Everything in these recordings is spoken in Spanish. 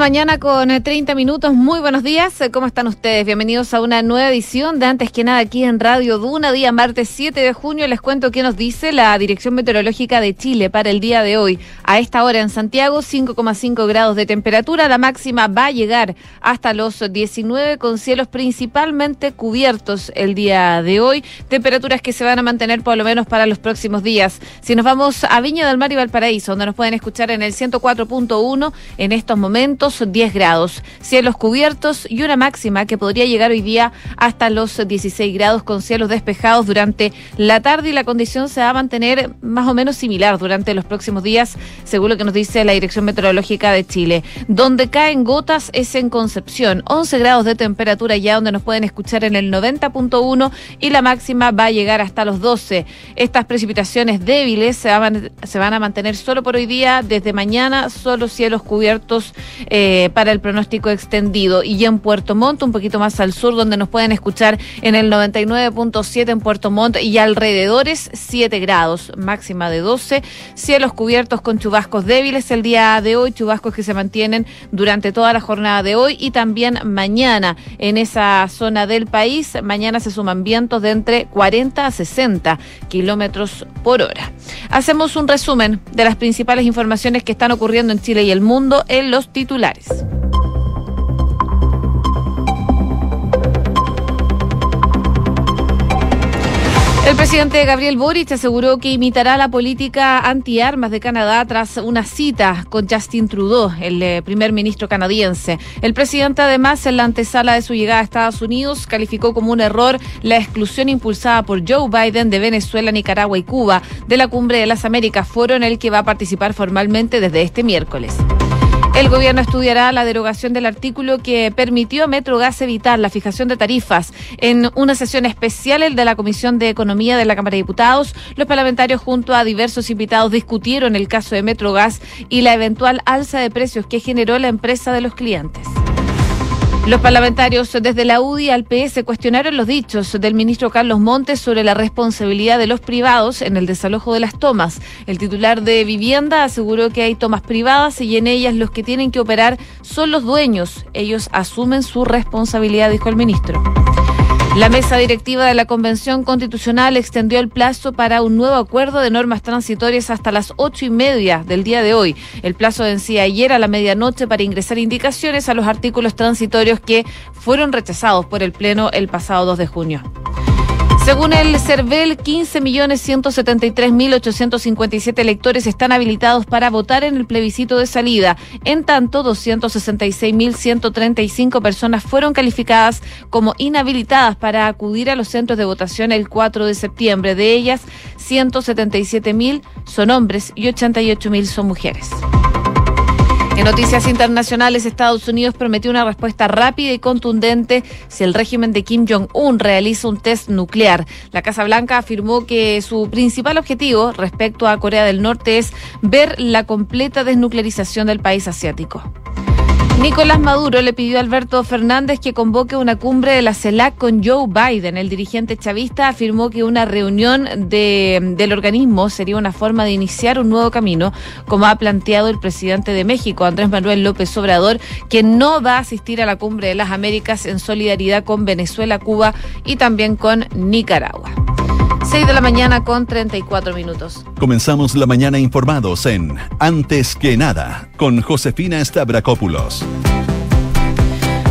mañana con 30 eh, minutos. Muy buenos días. Eh, ¿Cómo están ustedes? Bienvenidos a una nueva edición de Antes que nada aquí en Radio Duna, día martes 7 de junio. Les cuento qué nos dice la Dirección Meteorológica de Chile para el día de hoy. A esta hora en Santiago, 5,5 grados de temperatura. La máxima va a llegar hasta los 19 con cielos principalmente cubiertos el día de hoy. Temperaturas que se van a mantener por lo menos para los próximos días. Si nos vamos a Viña del Mar y Valparaíso, donde nos pueden escuchar en el 104.1 en estos momentos 10 grados, cielos cubiertos y una máxima que podría llegar hoy día hasta los 16 grados con cielos despejados durante la tarde y la condición se va a mantener más o menos similar durante los próximos días, según lo que nos dice la Dirección Meteorológica de Chile. Donde caen gotas es en Concepción, 11 grados de temperatura ya donde nos pueden escuchar en el 90.1 y la máxima va a llegar hasta los 12. Estas precipitaciones débiles se van, se van a mantener solo por hoy día, desde mañana solo cielos cubiertos eh, para el pronóstico extendido. Y en Puerto Montt, un poquito más al sur, donde nos pueden escuchar en el 99.7 en Puerto Montt y alrededores 7 grados, máxima de 12. Cielos cubiertos con chubascos débiles el día de hoy, chubascos que se mantienen durante toda la jornada de hoy y también mañana en esa zona del país. Mañana se suman vientos de entre 40 a 60 kilómetros por hora. Hacemos un resumen de las principales informaciones que están ocurriendo en Chile y el mundo en los el presidente Gabriel Boric aseguró que imitará la política antiarmas de Canadá tras una cita con Justin Trudeau, el eh, primer ministro canadiense. El presidente, además, en la antesala de su llegada a Estados Unidos, calificó como un error la exclusión impulsada por Joe Biden de Venezuela, Nicaragua y Cuba de la Cumbre de las Américas, foro en el que va a participar formalmente desde este miércoles. El gobierno estudiará la derogación del artículo que permitió a Metrogas evitar la fijación de tarifas. En una sesión especial de la Comisión de Economía de la Cámara de Diputados, los parlamentarios junto a diversos invitados discutieron el caso de Metrogas y la eventual alza de precios que generó la empresa de los clientes. Los parlamentarios desde la UDI al PS cuestionaron los dichos del ministro Carlos Montes sobre la responsabilidad de los privados en el desalojo de las tomas. El titular de vivienda aseguró que hay tomas privadas y en ellas los que tienen que operar son los dueños. Ellos asumen su responsabilidad, dijo el ministro. La mesa directiva de la Convención Constitucional extendió el plazo para un nuevo acuerdo de normas transitorias hasta las ocho y media del día de hoy. El plazo vencía ayer a la medianoche para ingresar indicaciones a los artículos transitorios que fueron rechazados por el Pleno el pasado 2 de junio. Según el CERVEL, 15.173.857 electores están habilitados para votar en el plebiscito de salida. En tanto, 266.135 personas fueron calificadas como inhabilitadas para acudir a los centros de votación el 4 de septiembre. De ellas, 177.000 son hombres y 88.000 son mujeres. En noticias internacionales, Estados Unidos prometió una respuesta rápida y contundente si el régimen de Kim Jong-un realiza un test nuclear. La Casa Blanca afirmó que su principal objetivo respecto a Corea del Norte es ver la completa desnuclearización del país asiático. Nicolás Maduro le pidió a Alberto Fernández que convoque una cumbre de la CELAC con Joe Biden. El dirigente chavista afirmó que una reunión del organismo sería una forma de iniciar un nuevo camino, como ha planteado el presidente de México, Andrés Manuel López Obrador, que no va a asistir a la cumbre de las Américas en solidaridad con Venezuela, Cuba y también con Nicaragua. 6 de la mañana con 34 minutos. Comenzamos la mañana informados en Antes que nada con Josefina Stavrakopoulos.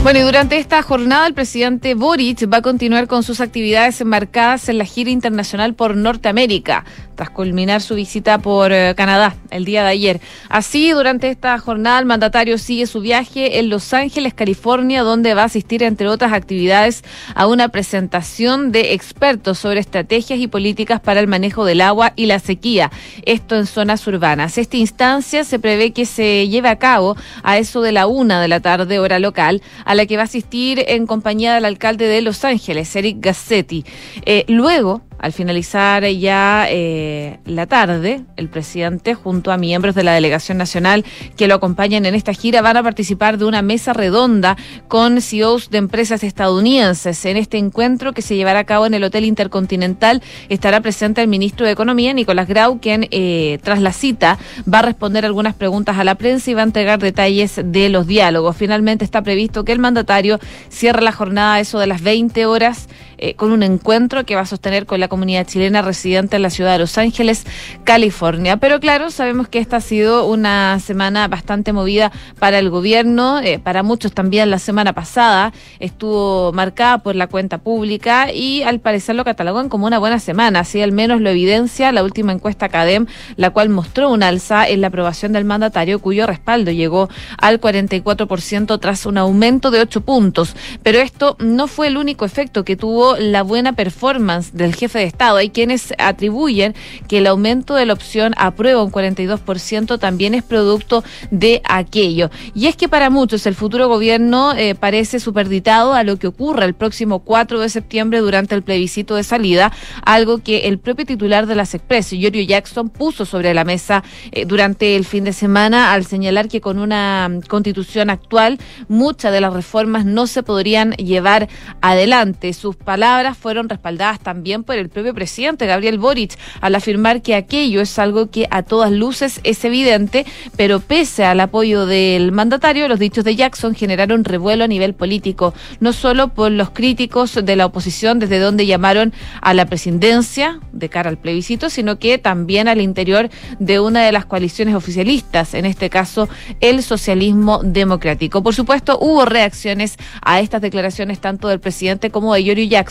Bueno, y durante esta jornada el presidente Boric va a continuar con sus actividades enmarcadas en la gira internacional por Norteamérica tras culminar su visita por eh, Canadá el día de ayer. Así, durante esta jornada, el mandatario sigue su viaje en Los Ángeles, California, donde va a asistir, entre otras actividades, a una presentación de expertos sobre estrategias y políticas para el manejo del agua y la sequía, esto en zonas urbanas. Esta instancia se prevé que se lleve a cabo a eso de la una de la tarde, hora local, a la que va a asistir en compañía del alcalde de Los Ángeles, Eric Gassetti. Eh, luego, al finalizar ya eh, la tarde, el presidente junto a miembros de la delegación nacional que lo acompañan en esta gira van a participar de una mesa redonda con CEOs de empresas estadounidenses. En este encuentro que se llevará a cabo en el Hotel Intercontinental estará presente el ministro de Economía, Nicolás Grau, quien eh, tras la cita va a responder algunas preguntas a la prensa y va a entregar detalles de los diálogos. Finalmente está previsto que el mandatario cierre la jornada eso de las 20 horas eh, con un encuentro que va a sostener con la comunidad chilena residente en la ciudad de Los Ángeles, California. Pero claro, sabemos que esta ha sido una semana bastante movida para el gobierno, eh, para muchos también la semana pasada estuvo marcada por la cuenta pública y al parecer lo catalogan como una buena semana, así al menos lo evidencia la última encuesta CADEM, la cual mostró un alza en la aprobación del mandatario cuyo respaldo llegó al 44% tras un aumento de 8 puntos. Pero esto no fue el único efecto que tuvo la buena performance del jefe de Estado. Hay quienes atribuyen que el aumento de la opción aprueba un 42% también es producto de aquello. Y es que para muchos el futuro gobierno eh, parece superditado a lo que ocurra el próximo 4 de septiembre durante el plebiscito de salida, algo que el propio titular de las Express, Giorgio Jackson, puso sobre la mesa eh, durante el fin de semana al señalar que con una mm, constitución actual muchas de las reformas no se podrían llevar adelante. Sus palabras palabras fueron respaldadas también por el propio presidente Gabriel Boric al afirmar que aquello es algo que a todas luces es evidente, pero pese al apoyo del mandatario, los dichos de Jackson generaron revuelo a nivel político, no solo por los críticos de la oposición desde donde llamaron a la presidencia de cara al plebiscito, sino que también al interior de una de las coaliciones oficialistas, en este caso el socialismo democrático. Por supuesto, hubo reacciones a estas declaraciones tanto del presidente como de Yorio Jackson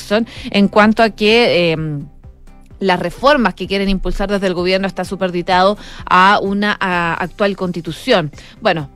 en cuanto a que... Em, las reformas que quieren impulsar desde el gobierno está superditado a una actual constitución. Bueno,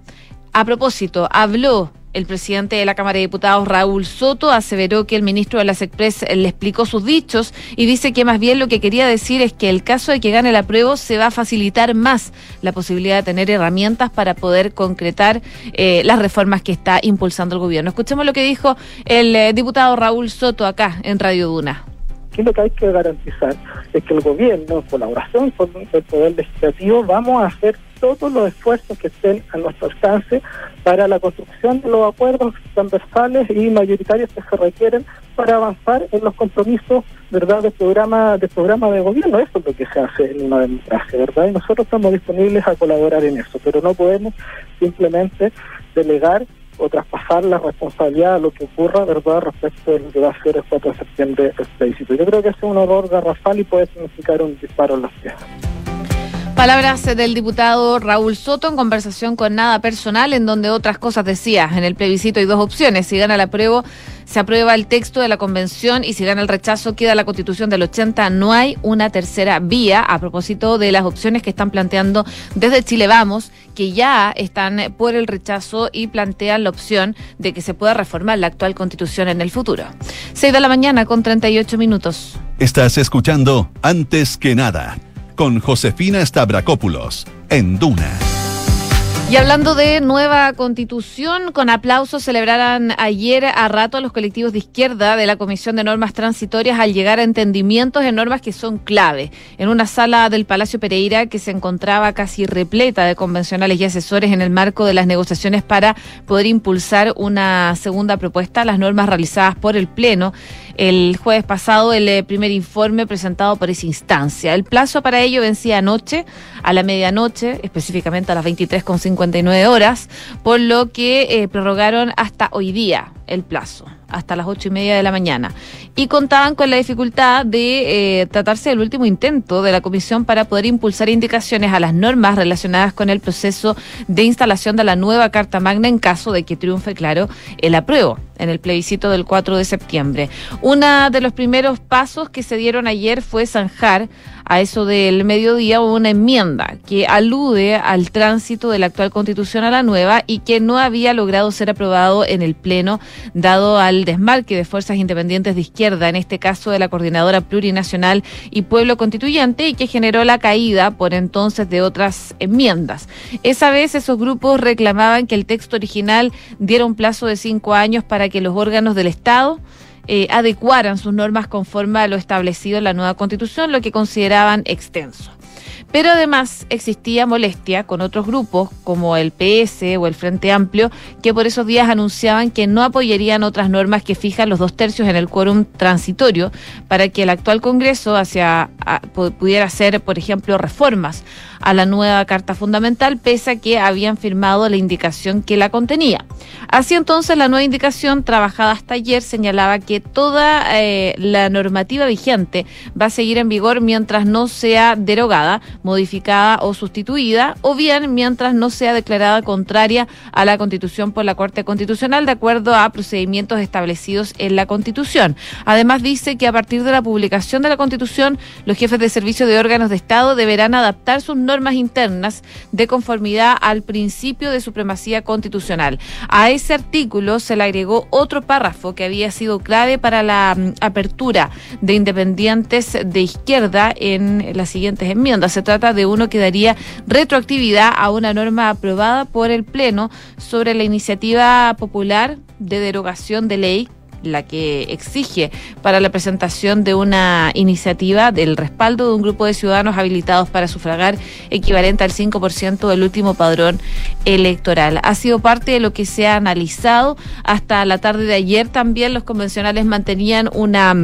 a propósito, habló el presidente de la Cámara de Diputados, Raúl Soto, aseveró que el ministro de las Express le explicó sus dichos y dice que más bien lo que quería decir es que el caso de que gane la prueba se va a facilitar más la posibilidad de tener herramientas para poder concretar eh, las reformas que está impulsando el gobierno. Escuchemos lo que dijo el eh, diputado Raúl Soto acá en Radio Duna. ¿Qué lo que hay que garantizar? Es que el gobierno, en colaboración con el Poder Legislativo, vamos a hacer todos los esfuerzos que estén a nuestro alcance para la construcción de los acuerdos transversales y mayoritarios que se requieren para avanzar en los compromisos verdad de programa de programa de gobierno. Eso es lo que se hace en una democracia verdad y nosotros estamos disponibles a colaborar en eso pero no podemos simplemente delegar o traspasar la responsabilidad a lo que ocurra verdad respecto del que va a ser el 4 de septiembre el yo creo que es un horror garrafal y puede significar un disparo en las piezas Palabras del diputado Raúl Soto en conversación con Nada Personal, en donde otras cosas decía. En el plebiscito hay dos opciones. Si gana la prueba, se aprueba el texto de la convención y si gana el rechazo, queda la constitución del 80. No hay una tercera vía a propósito de las opciones que están planteando desde Chile Vamos, que ya están por el rechazo y plantean la opción de que se pueda reformar la actual constitución en el futuro. 6 de la mañana con 38 minutos. Estás escuchando Antes que nada con Josefina Stavrakopoulos en Duna. Y hablando de nueva constitución, con aplausos celebraron ayer a rato los colectivos de izquierda de la Comisión de Normas Transitorias al llegar a entendimientos en normas que son clave. En una sala del Palacio Pereira que se encontraba casi repleta de convencionales y asesores en el marco de las negociaciones para poder impulsar una segunda propuesta, las normas realizadas por el Pleno el jueves pasado el eh, primer informe presentado por esa instancia. El plazo para ello vencía anoche, a la medianoche, específicamente a las 23.59 horas, por lo que eh, prorrogaron hasta hoy día el plazo hasta las ocho y media de la mañana. Y contaban con la dificultad de eh, tratarse del último intento de la comisión para poder impulsar indicaciones a las normas relacionadas con el proceso de instalación de la nueva Carta Magna en caso de que triunfe, claro, el apruebo en el plebiscito del 4 de septiembre. Uno de los primeros pasos que se dieron ayer fue zanjar a eso del mediodía una enmienda que alude al tránsito de la actual constitución a la nueva y que no había logrado ser aprobado en el Pleno, dado al desmarque de fuerzas independientes de izquierda, en este caso de la Coordinadora Plurinacional y Pueblo Constituyente, y que generó la caída por entonces de otras enmiendas. Esa vez esos grupos reclamaban que el texto original diera un plazo de cinco años para que los órganos del Estado eh, adecuaran sus normas conforme a lo establecido en la nueva constitución, lo que consideraban extenso. Pero además existía molestia con otros grupos como el PS o el Frente Amplio, que por esos días anunciaban que no apoyarían otras normas que fijan los dos tercios en el quórum transitorio para que el actual Congreso pudiera hacer, por ejemplo, reformas a la nueva Carta Fundamental, pese a que habían firmado la indicación que la contenía. Así entonces, la nueva indicación, trabajada hasta ayer, señalaba que toda eh, la normativa vigente va a seguir en vigor mientras no sea derogada, modificada o sustituida, o bien mientras no sea declarada contraria a la Constitución por la Corte Constitucional, de acuerdo a procedimientos establecidos en la Constitución. Además, dice que a partir de la publicación de la Constitución, los jefes de servicio de órganos de Estado deberán adaptar sus normas internas de conformidad al principio de supremacía constitucional. A ese artículo se le agregó otro párrafo que había sido clave para la mm, apertura de independientes de izquierda en las siguientes enmiendas. Se trata de uno que daría retroactividad a una norma aprobada por el Pleno sobre la iniciativa popular de derogación de ley la que exige para la presentación de una iniciativa del respaldo de un grupo de ciudadanos habilitados para sufragar equivalente al 5% del último padrón electoral. Ha sido parte de lo que se ha analizado hasta la tarde de ayer. También los convencionales mantenían una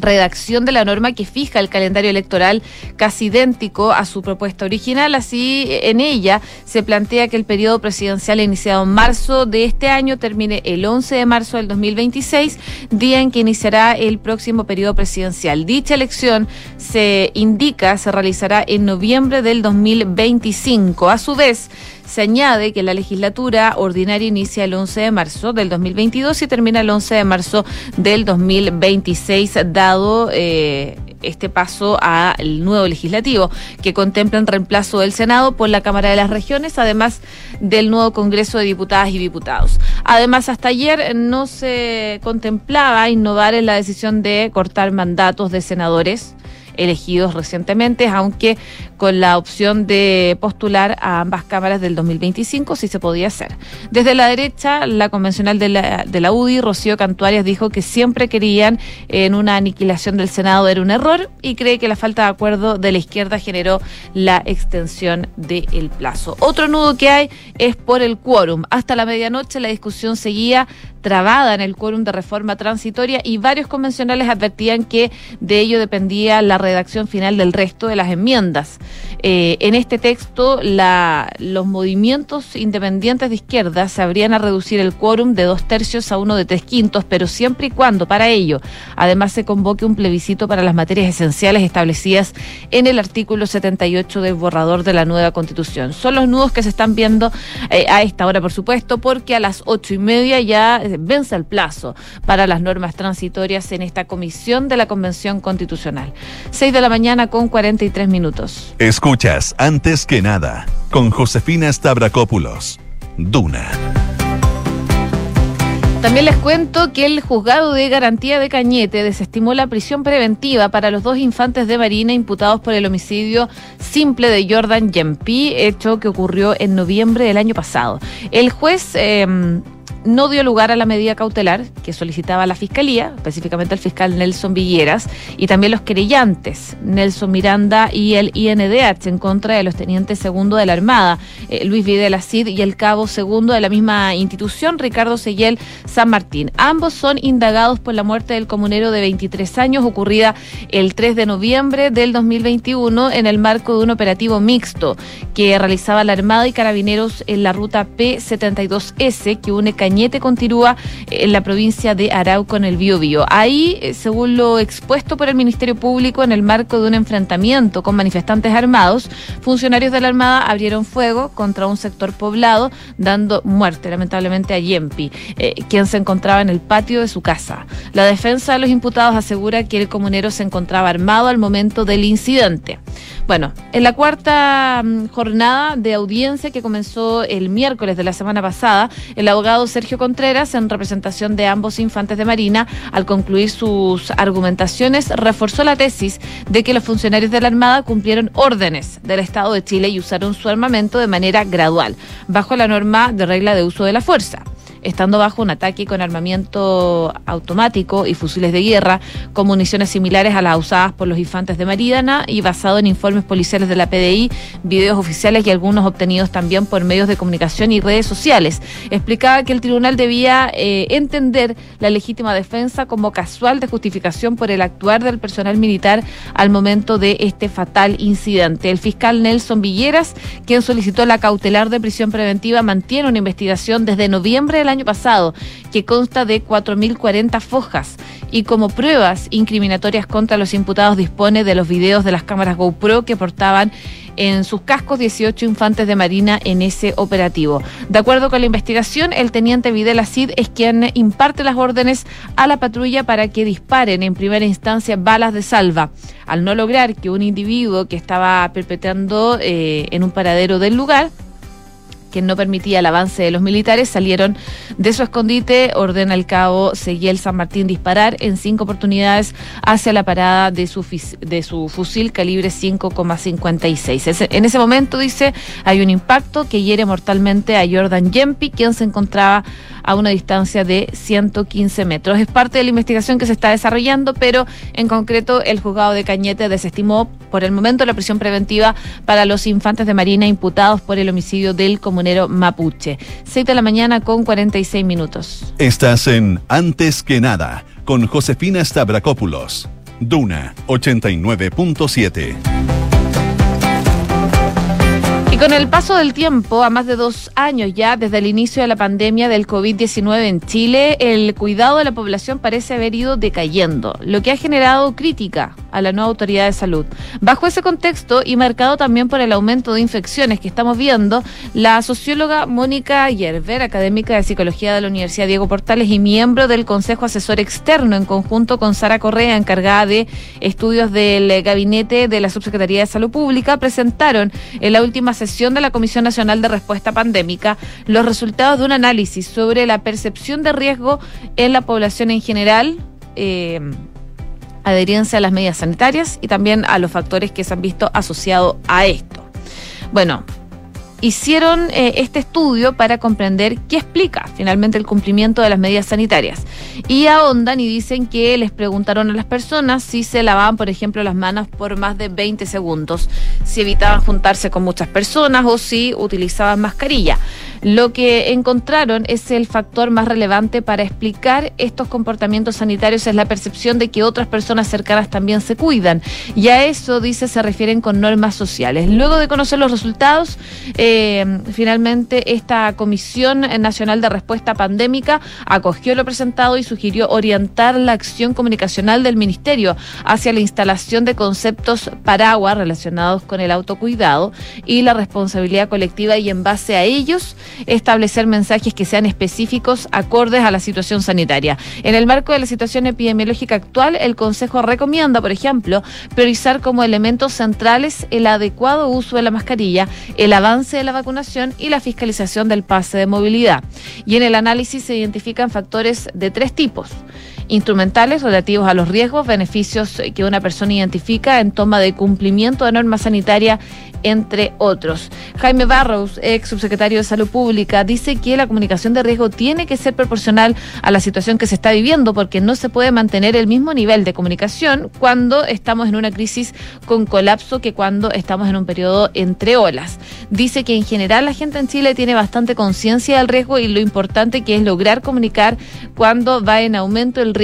redacción de la norma que fija el calendario electoral casi idéntico a su propuesta original. Así, en ella se plantea que el periodo presidencial iniciado en marzo de este año termine el 11 de marzo del 2026, día en que iniciará el próximo periodo presidencial. Dicha elección se indica se realizará en noviembre del 2025. A su vez, se añade que la legislatura ordinaria inicia el 11 de marzo del 2022 y termina el 11 de marzo del 2026, dado eh, este paso al nuevo legislativo, que contempla un reemplazo del Senado por la Cámara de las Regiones, además del nuevo Congreso de Diputadas y Diputados. Además, hasta ayer no se contemplaba innovar en la decisión de cortar mandatos de senadores elegidos recientemente, aunque con la opción de postular a ambas cámaras del 2025 sí se podía hacer. Desde la derecha, la convencional de la, de la UDI, Rocío Cantuarias, dijo que siempre querían en una aniquilación del Senado era un error y cree que la falta de acuerdo de la izquierda generó la extensión del plazo. Otro nudo que hay es por el quórum. Hasta la medianoche la discusión seguía trabada en el quórum de reforma transitoria y varios convencionales advertían que de ello dependía la redacción final del resto de las enmiendas. Eh, en este texto, la, los movimientos independientes de izquierda sabrían a reducir el quórum de dos tercios a uno de tres quintos, pero siempre y cuando para ello además se convoque un plebiscito para las materias esenciales establecidas en el artículo 78 del borrador de la nueva constitución. Son los nudos que se están viendo eh, a esta hora, por supuesto, porque a las ocho y media ya eh, vence el plazo para las normas transitorias en esta comisión de la Convención Constitucional. Seis de la mañana con 43 minutos. Escuchas antes que nada con Josefina Stavrakopoulos. Duna. También les cuento que el juzgado de garantía de Cañete desestimó la prisión preventiva para los dos infantes de Marina imputados por el homicidio simple de Jordan Yempi, hecho que ocurrió en noviembre del año pasado. El juez eh, no dio lugar a la medida cautelar que solicitaba la Fiscalía, específicamente el fiscal Nelson Villeras, y también los querellantes, Nelson Miranda y el INDH, en contra de los tenientes segundo de la Armada, eh, Luis Videla Cid, y el cabo segundo de la misma institución, Ricardo Seguel San Martín. Ambos son indagados por la muerte del comunero de 23 años, ocurrida el 3 de noviembre del 2021 en el marco de un operativo mixto que realizaba la Armada y Carabineros en la ruta P72S que une Cañete continúa en la provincia de Arauco en el Biobío. Ahí, eh, según lo expuesto por el Ministerio Público en el marco de un enfrentamiento con manifestantes armados, funcionarios de la Armada abrieron fuego contra un sector poblado, dando muerte lamentablemente a Yempi, eh, quien se encontraba en el patio de su casa. La defensa de los imputados asegura que el comunero se encontraba armado al momento del incidente. Bueno, en la cuarta mm, jornada de audiencia que comenzó el miércoles de la semana pasada, el abogado Sergio Contreras, en representación de ambos infantes de Marina, al concluir sus argumentaciones, reforzó la tesis de que los funcionarios de la Armada cumplieron órdenes del Estado de Chile y usaron su armamento de manera gradual, bajo la norma de regla de uso de la fuerza. Estando bajo un ataque con armamento automático y fusiles de guerra con municiones similares a las usadas por los infantes de Maridana y basado en informes policiales de la PDI, videos oficiales y algunos obtenidos también por medios de comunicación y redes sociales. Explicaba que el tribunal debía eh, entender la legítima defensa como casual de justificación por el actuar del personal militar al momento de este fatal incidente. El fiscal Nelson Villeras, quien solicitó la cautelar de prisión preventiva, mantiene una investigación desde noviembre del año pasado que consta de 4.040 fojas y como pruebas incriminatorias contra los imputados dispone de los videos de las cámaras GoPro que portaban en sus cascos 18 infantes de marina en ese operativo. De acuerdo con la investigación, el teniente Videla Cid es quien imparte las órdenes a la patrulla para que disparen en primera instancia balas de salva. Al no lograr que un individuo que estaba perpetrando eh, en un paradero del lugar que no permitía el avance de los militares, salieron de su escondite, ordena el cabo Seguiel San Martín disparar en cinco oportunidades hacia la parada de su, de su fusil calibre 5,56. En ese momento, dice, hay un impacto que hiere mortalmente a Jordan Yempi, quien se encontraba a una distancia de 115 metros. Es parte de la investigación que se está desarrollando, pero en concreto el juzgado de Cañete desestimó por el momento la prisión preventiva para los infantes de Marina imputados por el homicidio del comunero mapuche. 6 de la mañana con 46 minutos. Estás en Antes que nada con Josefina Stavrakopoulos. Duna 89.7 con el paso del tiempo, a más de dos años ya desde el inicio de la pandemia del COVID-19 en Chile, el cuidado de la población parece haber ido decayendo, lo que ha generado crítica a la nueva autoridad de salud. Bajo ese contexto y marcado también por el aumento de infecciones que estamos viendo, la socióloga Mónica Yerber, académica de psicología de la Universidad Diego Portales y miembro del Consejo Asesor Externo en conjunto con Sara Correa, encargada de estudios del gabinete de la Subsecretaría de Salud Pública, presentaron en la última sesión de la Comisión Nacional de Respuesta Pandémica los resultados de un análisis sobre la percepción de riesgo en la población en general. Eh, adherencia a las medidas sanitarias y también a los factores que se han visto asociados a esto. Bueno, hicieron eh, este estudio para comprender qué explica finalmente el cumplimiento de las medidas sanitarias. Y ahondan y dicen que les preguntaron a las personas si se lavaban, por ejemplo, las manos por más de 20 segundos, si evitaban juntarse con muchas personas o si utilizaban mascarilla. Lo que encontraron es el factor más relevante para explicar estos comportamientos sanitarios es la percepción de que otras personas cercanas también se cuidan. Y a eso, dice, se refieren con normas sociales. Luego de conocer los resultados, eh, finalmente esta Comisión Nacional de Respuesta Pandémica acogió lo presentado y sugirió orientar la acción comunicacional del Ministerio hacia la instalación de conceptos paraguas relacionados con el autocuidado y la responsabilidad colectiva y en base a ellos establecer mensajes que sean específicos, acordes a la situación sanitaria. En el marco de la situación epidemiológica actual, el Consejo recomienda, por ejemplo, priorizar como elementos centrales el adecuado uso de la mascarilla, el avance de la vacunación y la fiscalización del pase de movilidad. Y en el análisis se identifican factores de tres tipos instrumentales relativos a los riesgos, beneficios que una persona identifica en toma de cumplimiento de normas sanitarias entre otros. Jaime Barros, ex subsecretario de Salud Pública, dice que la comunicación de riesgo tiene que ser proporcional a la situación que se está viviendo porque no se puede mantener el mismo nivel de comunicación cuando estamos en una crisis con colapso que cuando estamos en un periodo entre olas. Dice que en general la gente en Chile tiene bastante conciencia del riesgo y lo importante que es lograr comunicar cuando va en aumento el.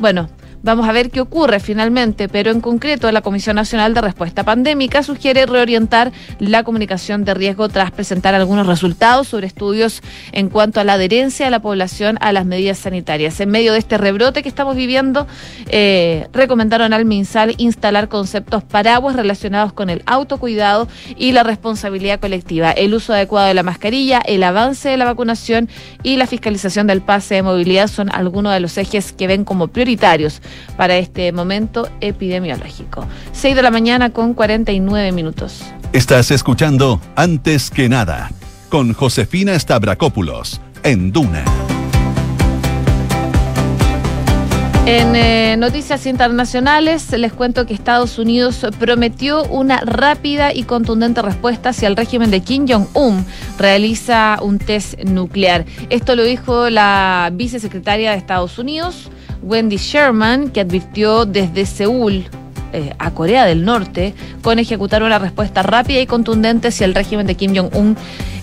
Bueno, Vamos a ver qué ocurre finalmente, pero en concreto la Comisión Nacional de Respuesta Pandémica sugiere reorientar la comunicación de riesgo tras presentar algunos resultados sobre estudios en cuanto a la adherencia de la población a las medidas sanitarias. En medio de este rebrote que estamos viviendo, eh, recomendaron al MinSal instalar conceptos paraguas relacionados con el autocuidado y la responsabilidad colectiva, el uso adecuado de la mascarilla, el avance de la vacunación y la fiscalización del pase de movilidad son algunos de los ejes que ven como prioritarios para este momento epidemiológico. 6 de la mañana con 49 minutos. Estás escuchando Antes que nada con Josefina Stavrakopoulos en Duna En eh, noticias internacionales les cuento que Estados Unidos prometió una rápida y contundente respuesta si el régimen de Kim Jong-un realiza un test nuclear. Esto lo dijo la vicesecretaria de Estados Unidos, Wendy Sherman, que advirtió desde Seúl eh, a Corea del Norte con ejecutar una respuesta rápida y contundente si el régimen de Kim Jong-un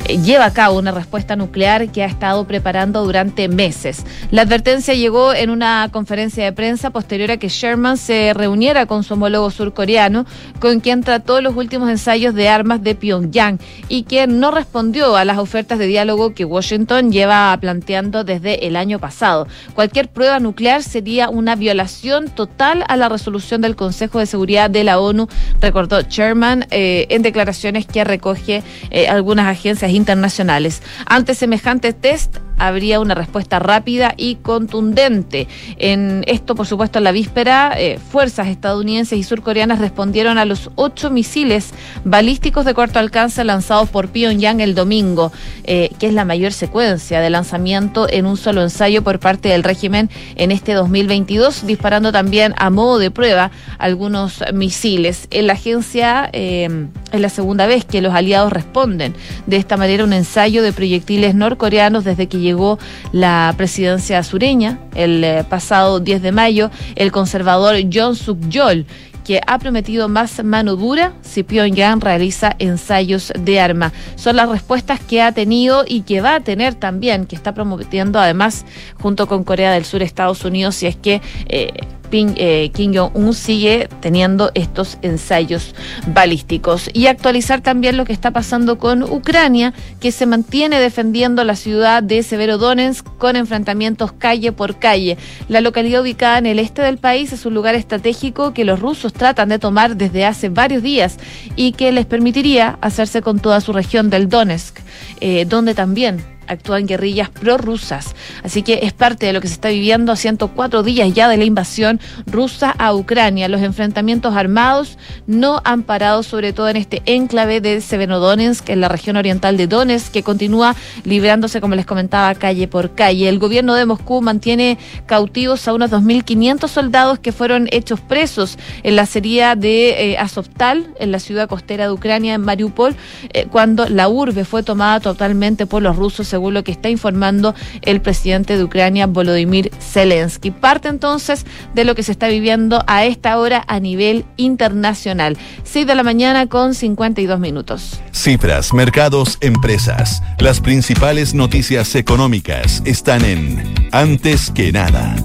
lleva a cabo una respuesta nuclear que ha estado preparando durante meses. La advertencia llegó en una conferencia de prensa posterior a que Sherman se reuniera con su homólogo surcoreano, con quien trató los últimos ensayos de armas de Pyongyang y quien no respondió a las ofertas de diálogo que Washington lleva planteando desde el año pasado. Cualquier prueba nuclear sería una violación total a la resolución del Consejo de Seguridad de la ONU, recordó Sherman eh, en declaraciones que recoge eh, algunas agencias internacionales. Ante semejante test, habría una respuesta rápida y contundente. En esto, por supuesto, en la víspera, eh, fuerzas estadounidenses y surcoreanas respondieron a los ocho misiles balísticos de corto alcance lanzados por Pyongyang el domingo, eh, que es la mayor secuencia de lanzamiento en un solo ensayo por parte del régimen en este 2022, disparando también a modo de prueba algunos misiles. En la agencia eh, es la segunda vez que los aliados responden de esta manera un ensayo de proyectiles norcoreanos desde que llegó la presidencia sureña el eh, pasado 10 de mayo, el conservador John Suk-yeol que ha prometido más mano dura si Pyongyang realiza ensayos de arma. Son las respuestas que ha tenido y que va a tener también, que está prometiendo además junto con Corea del Sur, Estados Unidos, si es que eh, eh, Kim Jong-un sigue teniendo estos ensayos balísticos. Y actualizar también lo que está pasando con Ucrania, que se mantiene defendiendo la ciudad de Severodonetsk con enfrentamientos calle por calle. La localidad ubicada en el este del país es un lugar estratégico que los rusos tratan de tomar desde hace varios días y que les permitiría hacerse con toda su región del Donetsk, eh, donde también actúan guerrillas prorrusas. Así que es parte de lo que se está viviendo a 104 días ya de la invasión rusa a Ucrania. Los enfrentamientos armados no han parado, sobre todo en este enclave de Severodonetsk, en la región oriental de Donetsk, que continúa librándose, como les comentaba, calle por calle. El gobierno de Moscú mantiene cautivos a unos 2.500 soldados que fueron hechos presos en la serie de eh, Azovtal, en la ciudad costera de Ucrania, en Mariupol, eh, cuando la urbe fue tomada totalmente por los rusos según lo que está informando el presidente de Ucrania, Volodymyr Zelensky. Parte entonces de lo que se está viviendo a esta hora a nivel internacional. 6 de la mañana con 52 minutos. Cifras, mercados, empresas. Las principales noticias económicas están en Antes que nada.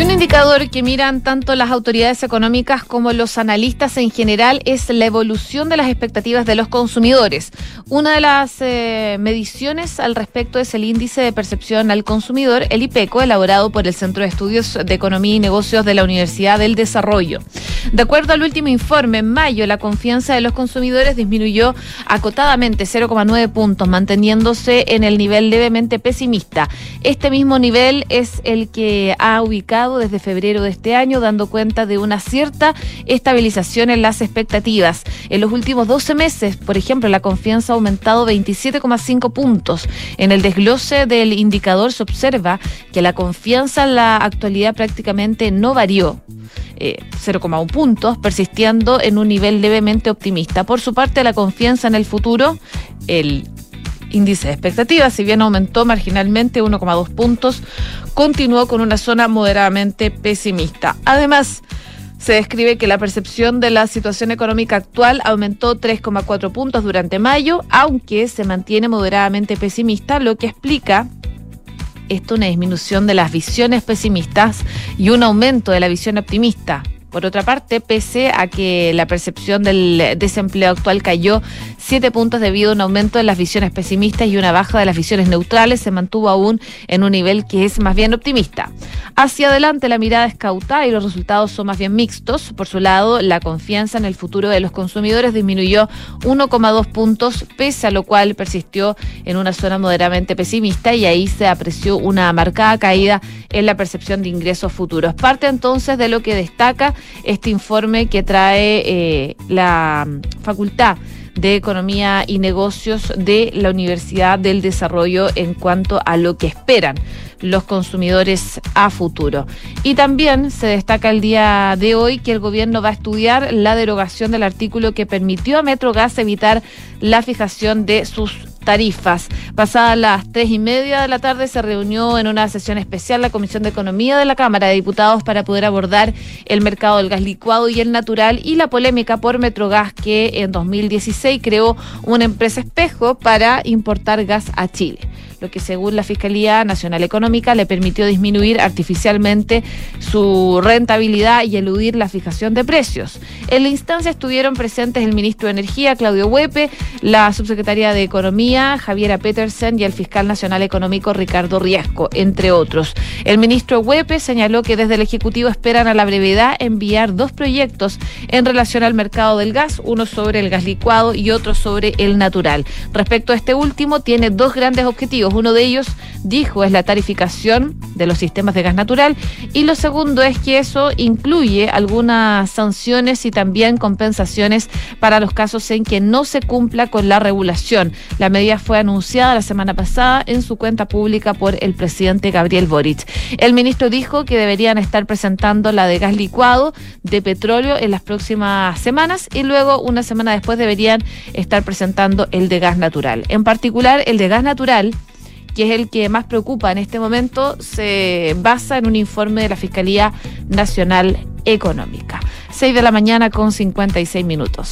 Un indicador que miran tanto las autoridades económicas como los analistas en general es la evolución de las expectativas de los consumidores. Una de las eh, mediciones al respecto es el índice de percepción al consumidor, el IPECO, elaborado por el Centro de Estudios de Economía y Negocios de la Universidad del Desarrollo. De acuerdo al último informe, en mayo la confianza de los consumidores disminuyó acotadamente 0,9 puntos, manteniéndose en el nivel levemente pesimista. Este mismo nivel es el que ha ubicado desde febrero de este año, dando cuenta de una cierta estabilización en las expectativas. En los últimos 12 meses, por ejemplo, la confianza aumentado 27,5 puntos. En el desglose del indicador se observa que la confianza en la actualidad prácticamente no varió. 0,1 eh, puntos, persistiendo en un nivel levemente optimista. Por su parte, la confianza en el futuro, el índice de expectativas, si bien aumentó marginalmente 1,2 puntos, continuó con una zona moderadamente pesimista. Además, se describe que la percepción de la situación económica actual aumentó 3,4 puntos durante mayo, aunque se mantiene moderadamente pesimista, lo que explica esto una disminución de las visiones pesimistas y un aumento de la visión optimista. Por otra parte, pese a que la percepción del desempleo actual cayó siete puntos debido a un aumento de las visiones pesimistas y una baja de las visiones neutrales, se mantuvo aún en un nivel que es más bien optimista. Hacia adelante la mirada es cauta y los resultados son más bien mixtos. Por su lado, la confianza en el futuro de los consumidores disminuyó 1,2 puntos, pese a lo cual persistió en una zona moderadamente pesimista y ahí se apreció una marcada caída en la percepción de ingresos futuros. Parte entonces de lo que destaca este informe que trae eh, la Facultad de Economía y Negocios de la Universidad del Desarrollo en cuanto a lo que esperan los consumidores a futuro. Y también se destaca el día de hoy que el gobierno va a estudiar la derogación del artículo que permitió a Metrogas evitar la fijación de sus tarifas. Pasadas las tres y media de la tarde se reunió en una sesión especial la Comisión de Economía de la Cámara de Diputados para poder abordar el mercado del gas licuado y el natural y la polémica por Metrogas que en 2016 creó una empresa espejo para importar gas a Chile lo que según la Fiscalía Nacional Económica le permitió disminuir artificialmente su rentabilidad y eludir la fijación de precios. En la instancia estuvieron presentes el ministro de Energía, Claudio Huepe, la subsecretaria de Economía, Javiera Petersen, y el fiscal nacional económico, Ricardo Riesco, entre otros. El ministro Huepe señaló que desde el Ejecutivo esperan a la brevedad enviar dos proyectos en relación al mercado del gas, uno sobre el gas licuado y otro sobre el natural. Respecto a este último, tiene dos grandes objetivos uno de ellos, dijo, es la tarificación de los sistemas de gas natural y lo segundo es que eso incluye algunas sanciones y también compensaciones para los casos en que no se cumpla con la regulación. La medida fue anunciada la semana pasada en su cuenta pública por el presidente Gabriel Boric. El ministro dijo que deberían estar presentando la de gas licuado de petróleo en las próximas semanas y luego una semana después deberían estar presentando el de gas natural. En particular, el de gas natural que es el que más preocupa en este momento, se basa en un informe de la Fiscalía Nacional Económica. 6 de la mañana con 56 minutos.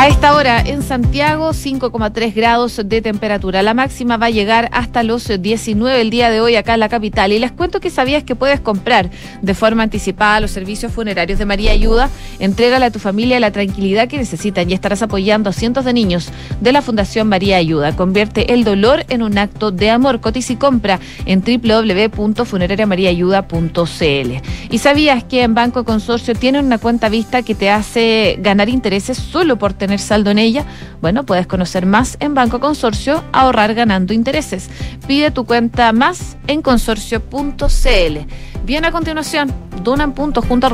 A esta hora en Santiago 5,3 grados de temperatura. La máxima va a llegar hasta los 19 el día de hoy acá en la capital. Y les cuento que sabías que puedes comprar de forma anticipada los servicios funerarios de María Ayuda. Entrégale a tu familia la tranquilidad que necesitan y estarás apoyando a cientos de niños de la Fundación María Ayuda. Convierte el dolor en un acto de amor. Cotiza y compra en www.funerariamariaayuda.cl. ¿Y sabías que en Banco Consorcio tienen una cuenta vista que te hace ganar intereses solo por tener saldo en ella? Bueno, puedes conocer más en Banco Consorcio, ahorrar ganando intereses. Pide tu cuenta más en consorcio.cl. Bien, a continuación, Dunan Punto junto.